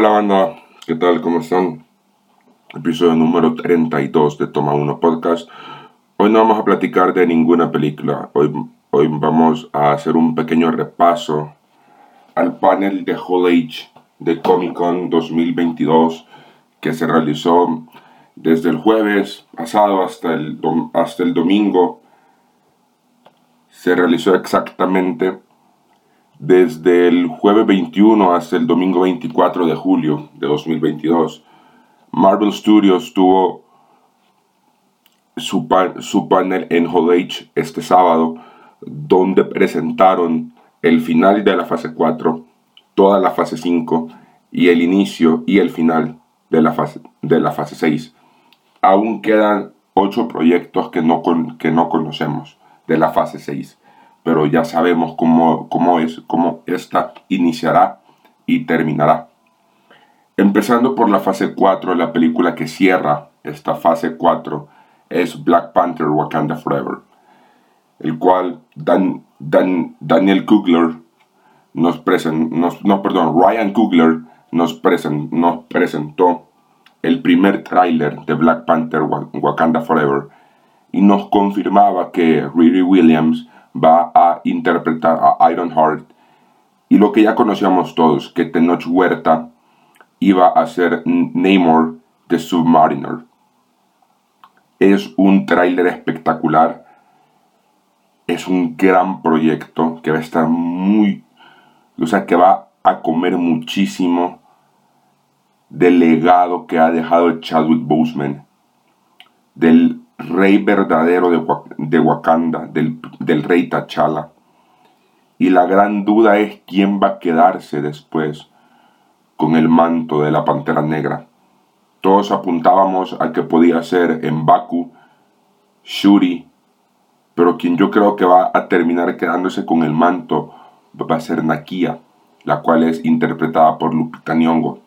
Hola banda, ¿qué tal? ¿Cómo están? Episodio número 32 de Toma 1 Podcast. Hoy no vamos a platicar de ninguna película. Hoy, hoy vamos a hacer un pequeño repaso al panel de Hall Age de Comic Con 2022 que se realizó desde el jueves pasado hasta el, hasta el domingo. Se realizó exactamente desde el jueves 21 hasta el domingo 24 de julio de 2022. Marvel Studios tuvo su, su panel en Hall H este sábado, donde presentaron el final de la fase 4, toda la fase 5 y el inicio y el final de la fase, de la fase 6. Aún quedan 8 proyectos que no, que no conocemos de la fase 6 pero ya sabemos cómo, cómo es, cómo esta iniciará y terminará. Empezando por la fase 4, la película que cierra esta fase 4 es Black Panther Wakanda Forever, el cual Dan, Dan, Daniel Kugler nos presentó, no, perdón, Ryan Coogler nos, nos presentó el primer tráiler de Black Panther Wakanda Forever y nos confirmaba que Riri Williams va a interpretar a Ironheart y lo que ya conocíamos todos, que Tenoch Huerta iba a ser Namor de Submariner. Es un tráiler espectacular, es un gran proyecto que va a estar muy, o sea, que va a comer muchísimo del legado que ha dejado Chadwick Boseman, del rey verdadero de, Wakanda, del, del rey T'Challa. Y la gran duda es quién va a quedarse después con el manto de la Pantera Negra. Todos apuntábamos a que podía ser Mbaku, Shuri, pero quien yo creo que va a terminar quedándose con el manto va a ser Nakia, la cual es interpretada por Lupita Nyong'o.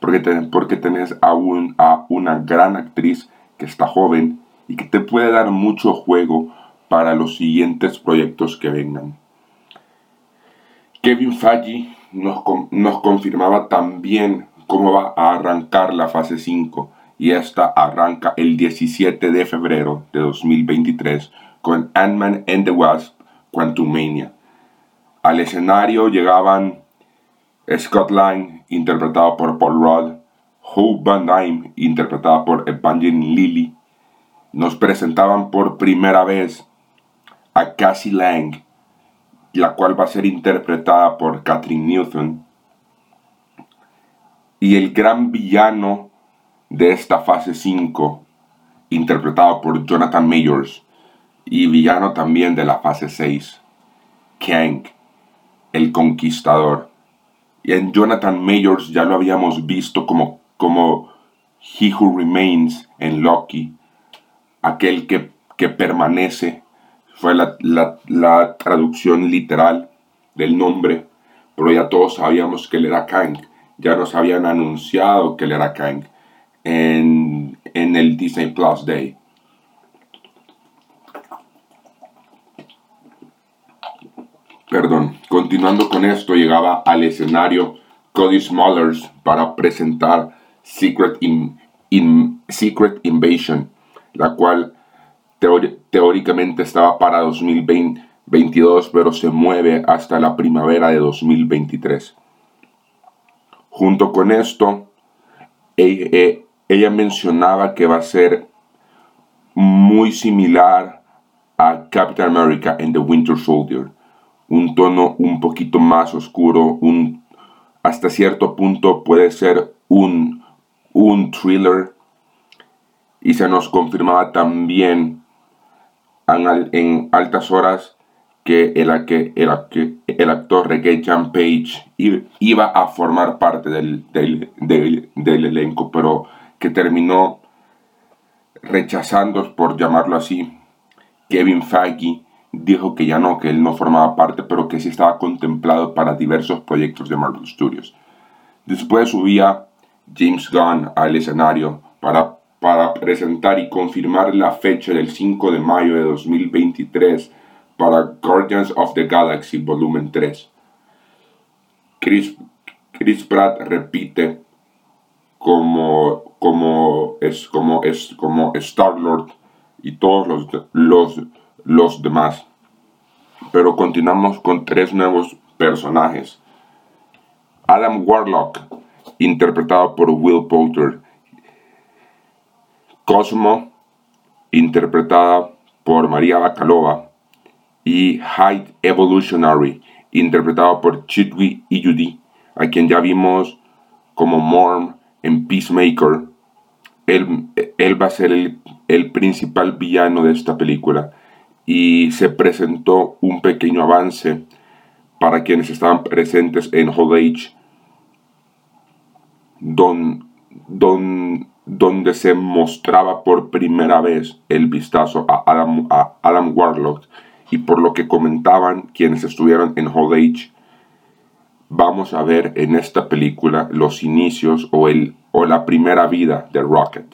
Porque, porque tenés a una gran actriz que está joven y que te puede dar mucho juego para los siguientes proyectos que vengan. Kevin Feige nos, nos confirmaba también cómo va a arrancar la fase 5 y esta arranca el 17 de febrero de 2023 con Ant-Man and the Wasp Quantumania. Al escenario llegaban Scott Lang, interpretado por Paul Rudd, Hope Van Dyne, interpretada por Evangeline Lilly, nos presentaban por primera vez a Cassie Lang, la cual va a ser interpretada por Catherine Newton. Y el gran villano de esta fase 5, interpretado por Jonathan Mayors, y villano también de la fase 6, Kang, el conquistador. Y en Jonathan Mayors ya lo habíamos visto como, como He Who Remains en Loki, aquel que, permanece, fue la, traducción literal del nombre, pero ya todos sabíamos que él era Kang, ya nos habían anunciado que él era Kang en, en el Disney Plus Day. Perdón, continuando con esto, llegaba al escenario Cody Smollers para presentar Secret, in, Secret Invasion, la cual teóricamente estaba para 2022, pero se mueve hasta la primavera de 2023. Junto con esto, ella, e, ella mencionaba que va a ser muy similar a Captain America en The Winter Soldier. Un tono un poquito más oscuro, un, hasta cierto punto puede ser un, un thriller y se nos confirmaba también en, altas horas que el, el, el actor Reggae Jan Page iba a formar parte del, del, elenco, pero que terminó rechazando, por llamarlo así, Kevin Feige dijo que ya no, que él no formaba parte, pero que sí estaba contemplado para diversos proyectos de Marvel Studios. Después subía James Gunn al escenario para para presentar y confirmar la fecha del 5 de mayo de 2023 para Guardians of the Galaxy Volumen 3. Chris, Chris Pratt repite como, como, es, como, es, como Star-Lord y todos los, los, los demás. Pero continuamos con tres nuevos personajes. Adam Warlock, interpretado por Will Poulter. Cosmo, interpretada por María Bacalova. Y Hyde Evolutionary, interpretado por Chidwi Iyudi, a quien ya vimos como Morm en Peacemaker. Él, va a ser el, principal villano de esta película y se presentó un pequeño avance para quienes estaban presentes en Hall Age, don, don, donde se mostraba por primera vez el vistazo a Adam, a Adam Warlock y por lo que comentaban quienes estuvieron en Hall Age, vamos a ver en esta película los inicios o, el, o la primera vida de Rocket.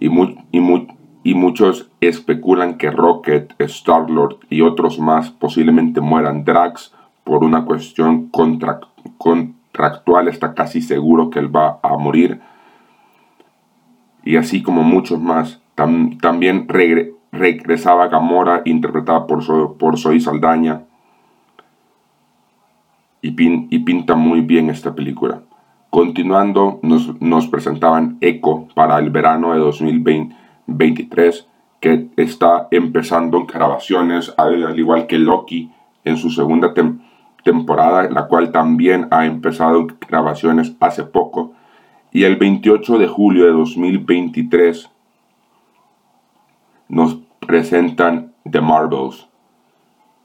Y, muy, y, muy, y muchos especulan que Rocket, Star-Lord y otros más posiblemente mueran. Drax, por una cuestión contractual, está casi seguro que él va a morir. Y así como muchos más. también regresaba Gamora, interpretada por, por Zoe Saldaña. Y, pinta muy bien esta película. Continuando, nos, presentaban Echo para el verano de 2020 23, que está empezando grabaciones, al igual que Loki en su segunda temporada, la cual también ha empezado grabaciones hace poco. Y el 28 de julio de 2023 nos presentan The Marvels,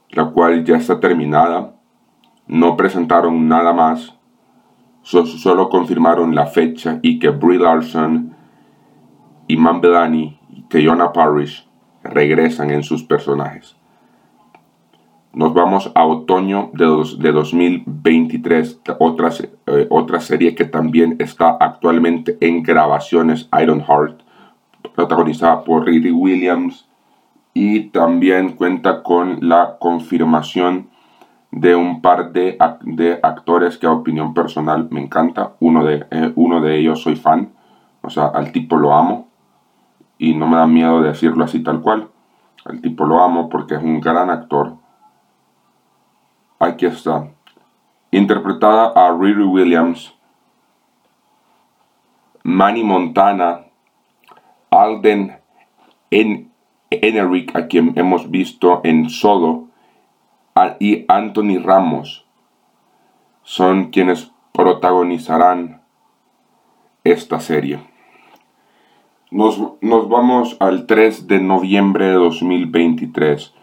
la cual ya está terminada. No presentaron nada más, solo confirmaron la fecha y que Brie Larson Iman Belani y Teyona Parrish regresan en sus personajes. Nos vamos a otoño de, de 2023, otra, eh, otra serie que también está actualmente en grabaciones, Ironheart, protagonizada por Riri Williams y también cuenta con la confirmación de un par de, de actores que a opinión personal me encanta. Uno de, eh, uno de ellos soy fan, o sea, al tipo lo amo y no me da miedo decirlo así tal cual. El tipo lo amo porque es un gran actor. Aquí está. Interpretada a Riri Williams, Manny Montana, Alden en a quien hemos visto en Solo, y Anthony Ramos son quienes protagonizarán esta serie. Nos, vamos al 3 de noviembre de 2023.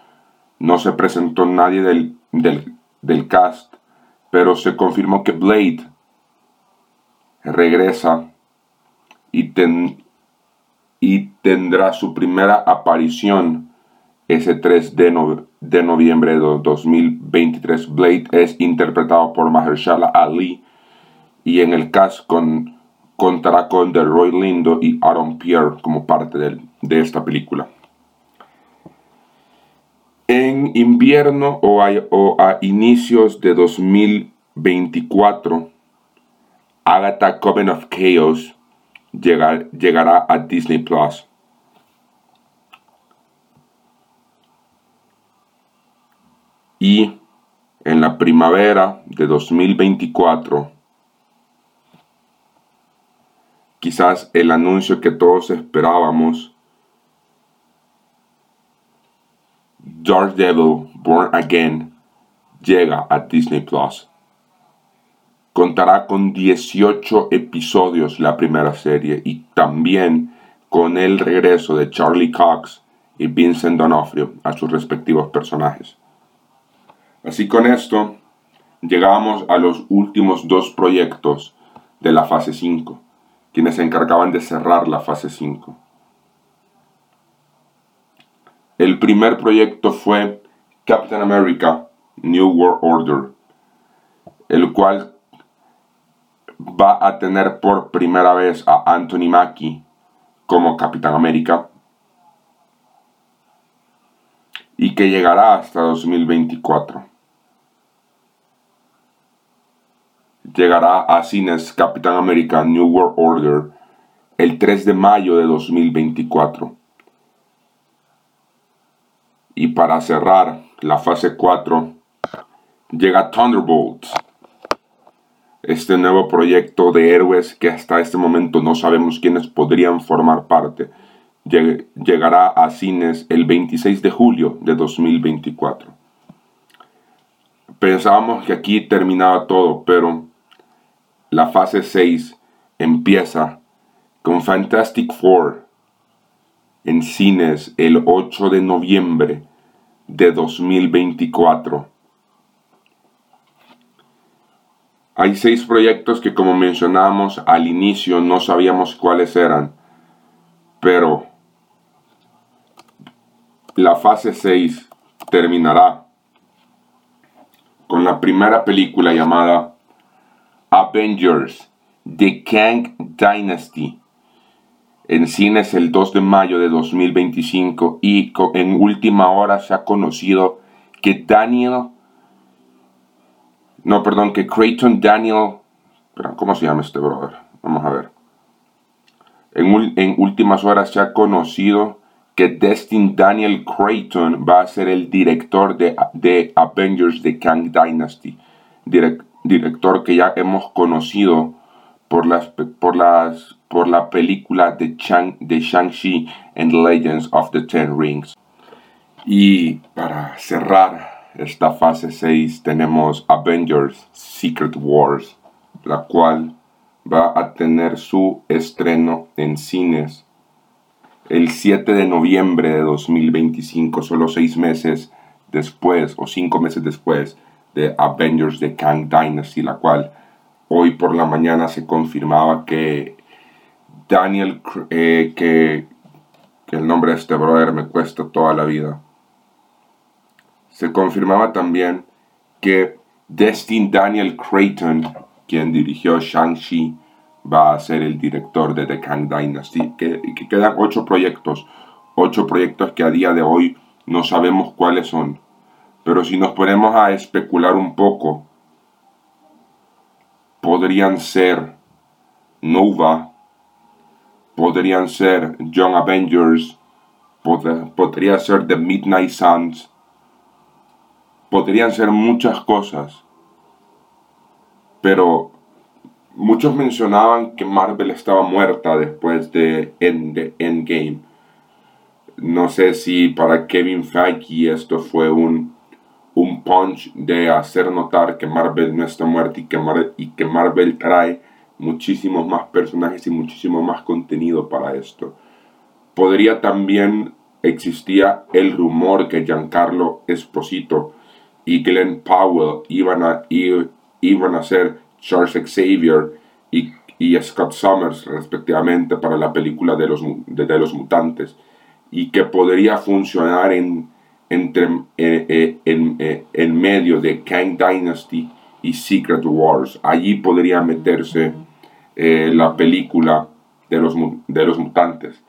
No se presentó nadie del, del, cast, pero se confirmó que Blade regresa y, y tendrá su primera aparición ese 3 de, de noviembre de 2023. Blade es interpretado por Mahershala Ali y en el cast con contará con Delroy Lindo y Aaron Pierre como parte de, esta película. Invierno o a, inicios de 2024, Agatha Coven of Chaos llegará a Disney Plus. Y en la primavera de 2024, quizás el anuncio que todos esperábamos. Devil Born Again llega a Disney Plus. Contará con 18 episodios la primera serie y también con el regreso de Charlie Cox y Vincent D'Onofrio a sus respectivos personajes. Así con esto, llegamos a los últimos dos proyectos de la fase 5 quienes se encargaban de cerrar la fase 5. El primer proyecto fue Captain America New World Order, el cual va a tener por primera vez a Anthony Mackie como Capitán América y que llegará hasta 2024. llegará a cines Capitán América New World Order el 3 de mayo de 2024. Y para cerrar la fase 4, llega Thunderbolts, este nuevo proyecto de héroes que hasta este momento no sabemos quiénes podrían formar parte. Llegará a cines el 26 de julio de 2024. Pensábamos que aquí terminaba todo, pero la fase 6 empieza con Fantastic Four en cines el 8 de noviembre de 2024. Hay seis proyectos que como mencionábamos al inicio no sabíamos cuáles eran, pero la fase 6 terminará con la primera película llamada Avengers The Kang Dynasty en cines el 2 de mayo de 2025 y en última hora se ha conocido que Daniel, no, perdón, que Creighton Daniel, ¿cómo se llama este brother? Vamos a ver. En, últimas horas se ha conocido que Destin Daniel Creighton va a ser el director de, de Avengers The Kang Dynasty, director que ya hemos conocido por, las, por, las, por la película de, de Shang-Chi and Legends of the Ten Rings. Y para cerrar esta fase 6 tenemos Avengers Secret Wars, la cual va a tener su estreno en cines el 7 de noviembre de 2025, solo seis meses después o cinco meses después de Avengers de Kang Dynasty, la cual hoy por la mañana se confirmaba que Daniel, eh, que, el nombre de este brother me cuesta toda la vida. Se confirmaba también que Destin Daniel Creighton, quien dirigió Shang-Chi, va a ser el director de The Kang Dynasty. Que, que quedan ocho proyectos, ocho proyectos que a día de hoy no sabemos cuáles son. Pero si nos ponemos a especular un poco, podrían ser Nova, podrían ser Young Avengers, podría ser The Midnight Suns, podrían ser muchas cosas. Pero muchos mencionaban que Marvel estaba muerta después de, Endgame. No sé si para Kevin Feige esto fue un, un punch de hacer notar que Marvel no está muerta y que, Marvel trae muchísimos más personajes y muchísimo más contenido para esto. Podría también existía el rumor que Giancarlo Esposito y Glenn Powell iban a, iban a ser Charles Xavier y, Scott Summers respectivamente para la película de los, de, los mutantes y que podría funcionar en, entre, eh, eh, en, eh, en, medio de Kang Dynasty y Secret Wars. Allí podría meterse la película de los, de los mutantes.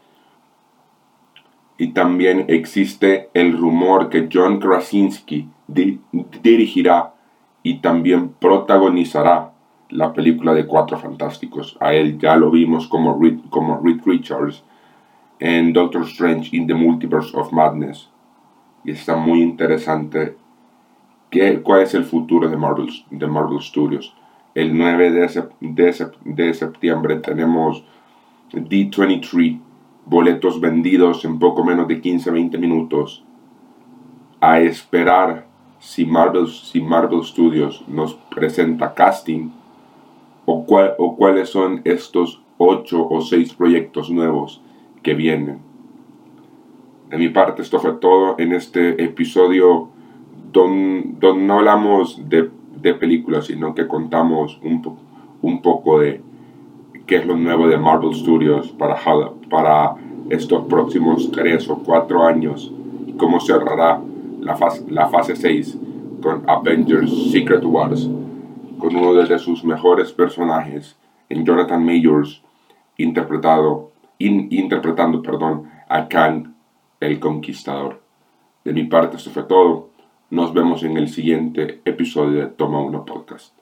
Y también existe el rumor que John Krasinski dirigirá y también protagonizará la película de Cuatro Fantásticos. A él ya lo vimos como Reed, como Reed Richards en Doctor Strange in the Multiverse of Madness. Y está muy interesante qué, cuál es el futuro de Marvel, de Marvel Studios. El 9 de, de, de septiembre tenemos D23, boletos vendidos en poco menos de 15-20 minutos. A esperar si Marvel, si Marvel Studios nos presenta casting o, o cuáles son estos ocho o seis proyectos nuevos que vienen. De mi parte, esto fue todo en este episodio donde, no hablamos de, de, películas, sino que contamos un, un poco de qué es lo nuevo de Marvel Studios para, para estos próximos tres o cuatro años y cómo cerrará la fase, la fase 6 con Avengers Secret Wars con uno de sus mejores personajes, en Jonathan Majors, interpretado, interpretando perdón, a Khan el Conquistador. De mi parte, esto fue todo. Nos vemos en el siguiente episodio de Toma Uno Podcast.